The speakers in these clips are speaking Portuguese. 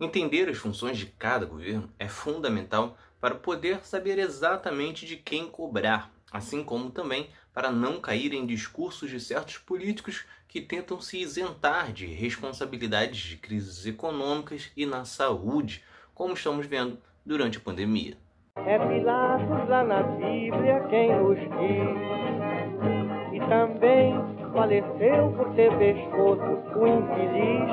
Entender as funções de cada governo é fundamental para poder saber exatamente de quem cobrar, assim como também para não cair em discursos de certos políticos que tentam se isentar de responsabilidades de crises econômicas e na saúde, como estamos vendo durante a pandemia. É Pilatos lá na Bíblia quem nos diz, e também faleceu por ter pescoço o infeliz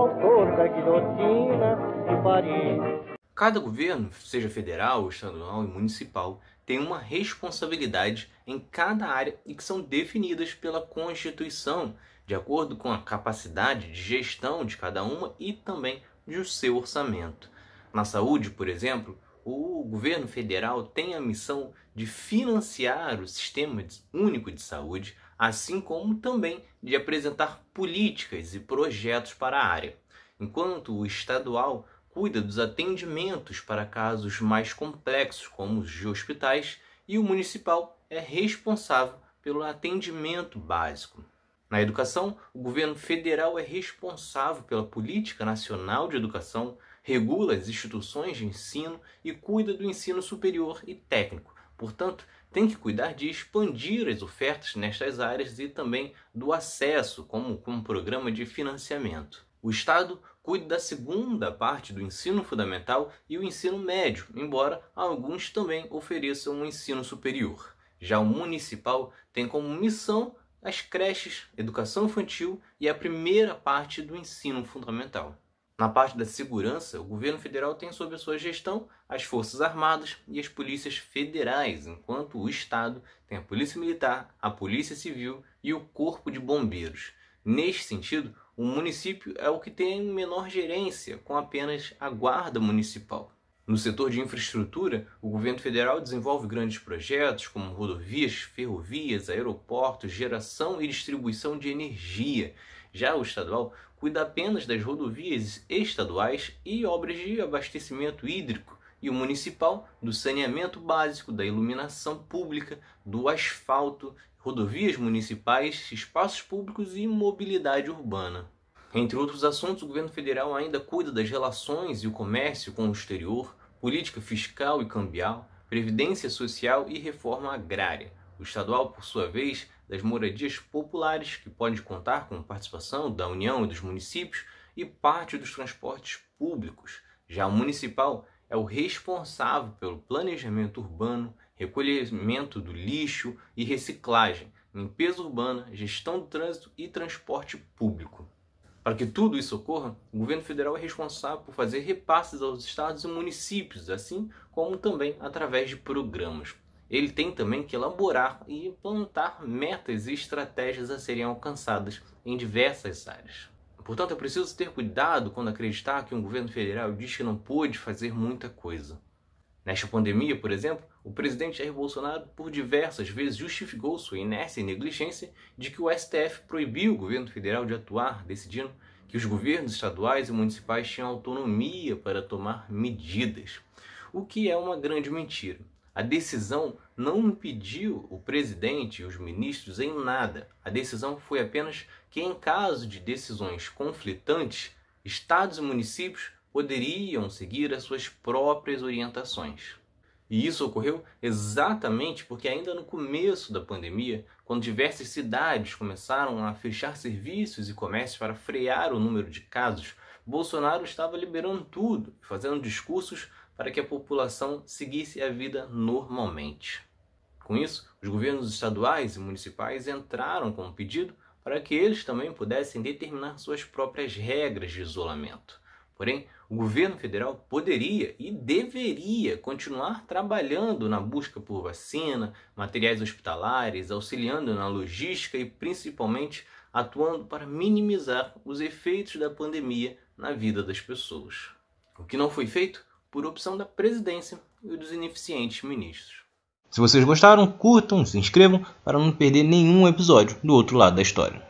autor da guilhotina de Paris. Cada governo, seja federal, estadual e municipal, tem uma responsabilidade em cada área e que são definidas pela Constituição, de acordo com a capacidade de gestão de cada uma e também do seu orçamento. Na saúde, por exemplo, o governo federal tem a missão de financiar o sistema único de saúde, assim como também de apresentar políticas e projetos para a área, enquanto o estadual cuida dos atendimentos para casos mais complexos, como os de hospitais, e o municipal é responsável pelo atendimento básico. Na educação, o governo federal é responsável pela política nacional de educação, regula as instituições de ensino e cuida do ensino superior e técnico. Portanto, tem que cuidar de expandir as ofertas nestas áreas e também do acesso, como com um programa de financiamento. O Estado cuida da segunda parte do ensino fundamental e o ensino médio, embora alguns também ofereçam um ensino superior. Já o municipal tem como missão as creches, educação infantil e a primeira parte do ensino fundamental. Na parte da segurança, o governo federal tem sob a sua gestão as Forças Armadas e as polícias federais, enquanto o Estado tem a Polícia Militar, a Polícia Civil e o Corpo de Bombeiros. Neste sentido, o município é o que tem menor gerência, com apenas a guarda municipal. No setor de infraestrutura, o governo federal desenvolve grandes projetos como rodovias, ferrovias, aeroportos, geração e distribuição de energia. Já o estadual cuida apenas das rodovias estaduais e obras de abastecimento hídrico, e o municipal do saneamento básico, da iluminação pública, do asfalto rodovias municipais, espaços públicos e mobilidade urbana. Entre outros assuntos, o governo federal ainda cuida das relações e o comércio com o exterior, política fiscal e cambial, previdência social e reforma agrária. O estadual, por sua vez, das moradias populares, que pode contar com participação da União e dos municípios, e parte dos transportes públicos. Já o municipal é o responsável pelo planejamento urbano, recolhimento do lixo e reciclagem, limpeza urbana, gestão do trânsito e transporte público. Para que tudo isso ocorra, o governo federal é responsável por fazer repasses aos estados e municípios, assim como também através de programas. Ele tem também que elaborar e implantar metas e estratégias a serem alcançadas em diversas áreas. Portanto, é preciso ter cuidado quando acreditar que um governo federal diz que não pôde fazer muita coisa. Nesta pandemia, por exemplo, o presidente Jair Bolsonaro por diversas vezes justificou sua inércia e negligência de que o STF proibiu o governo federal de atuar, decidindo que os governos estaduais e municipais tinham autonomia para tomar medidas, o que é uma grande mentira. A decisão não impediu o presidente e os ministros em nada. A decisão foi apenas que, em caso de decisões conflitantes, estados e municípios poderiam seguir as suas próprias orientações. E isso ocorreu exatamente porque, ainda no começo da pandemia, quando diversas cidades começaram a fechar serviços e comércios para frear o número de casos, Bolsonaro estava liberando tudo fazendo discursos para que a população seguisse a vida normalmente. Com isso, os governos estaduais e municipais entraram com um pedido para que eles também pudessem determinar suas próprias regras de isolamento. Porém, o governo federal poderia e deveria continuar trabalhando na busca por vacina, materiais hospitalares, auxiliando na logística e principalmente atuando para minimizar os efeitos da pandemia na vida das pessoas. O que não foi feito por opção da presidência e dos ineficientes ministros. Se vocês gostaram, curtam, se inscrevam para não perder nenhum episódio do outro lado da história.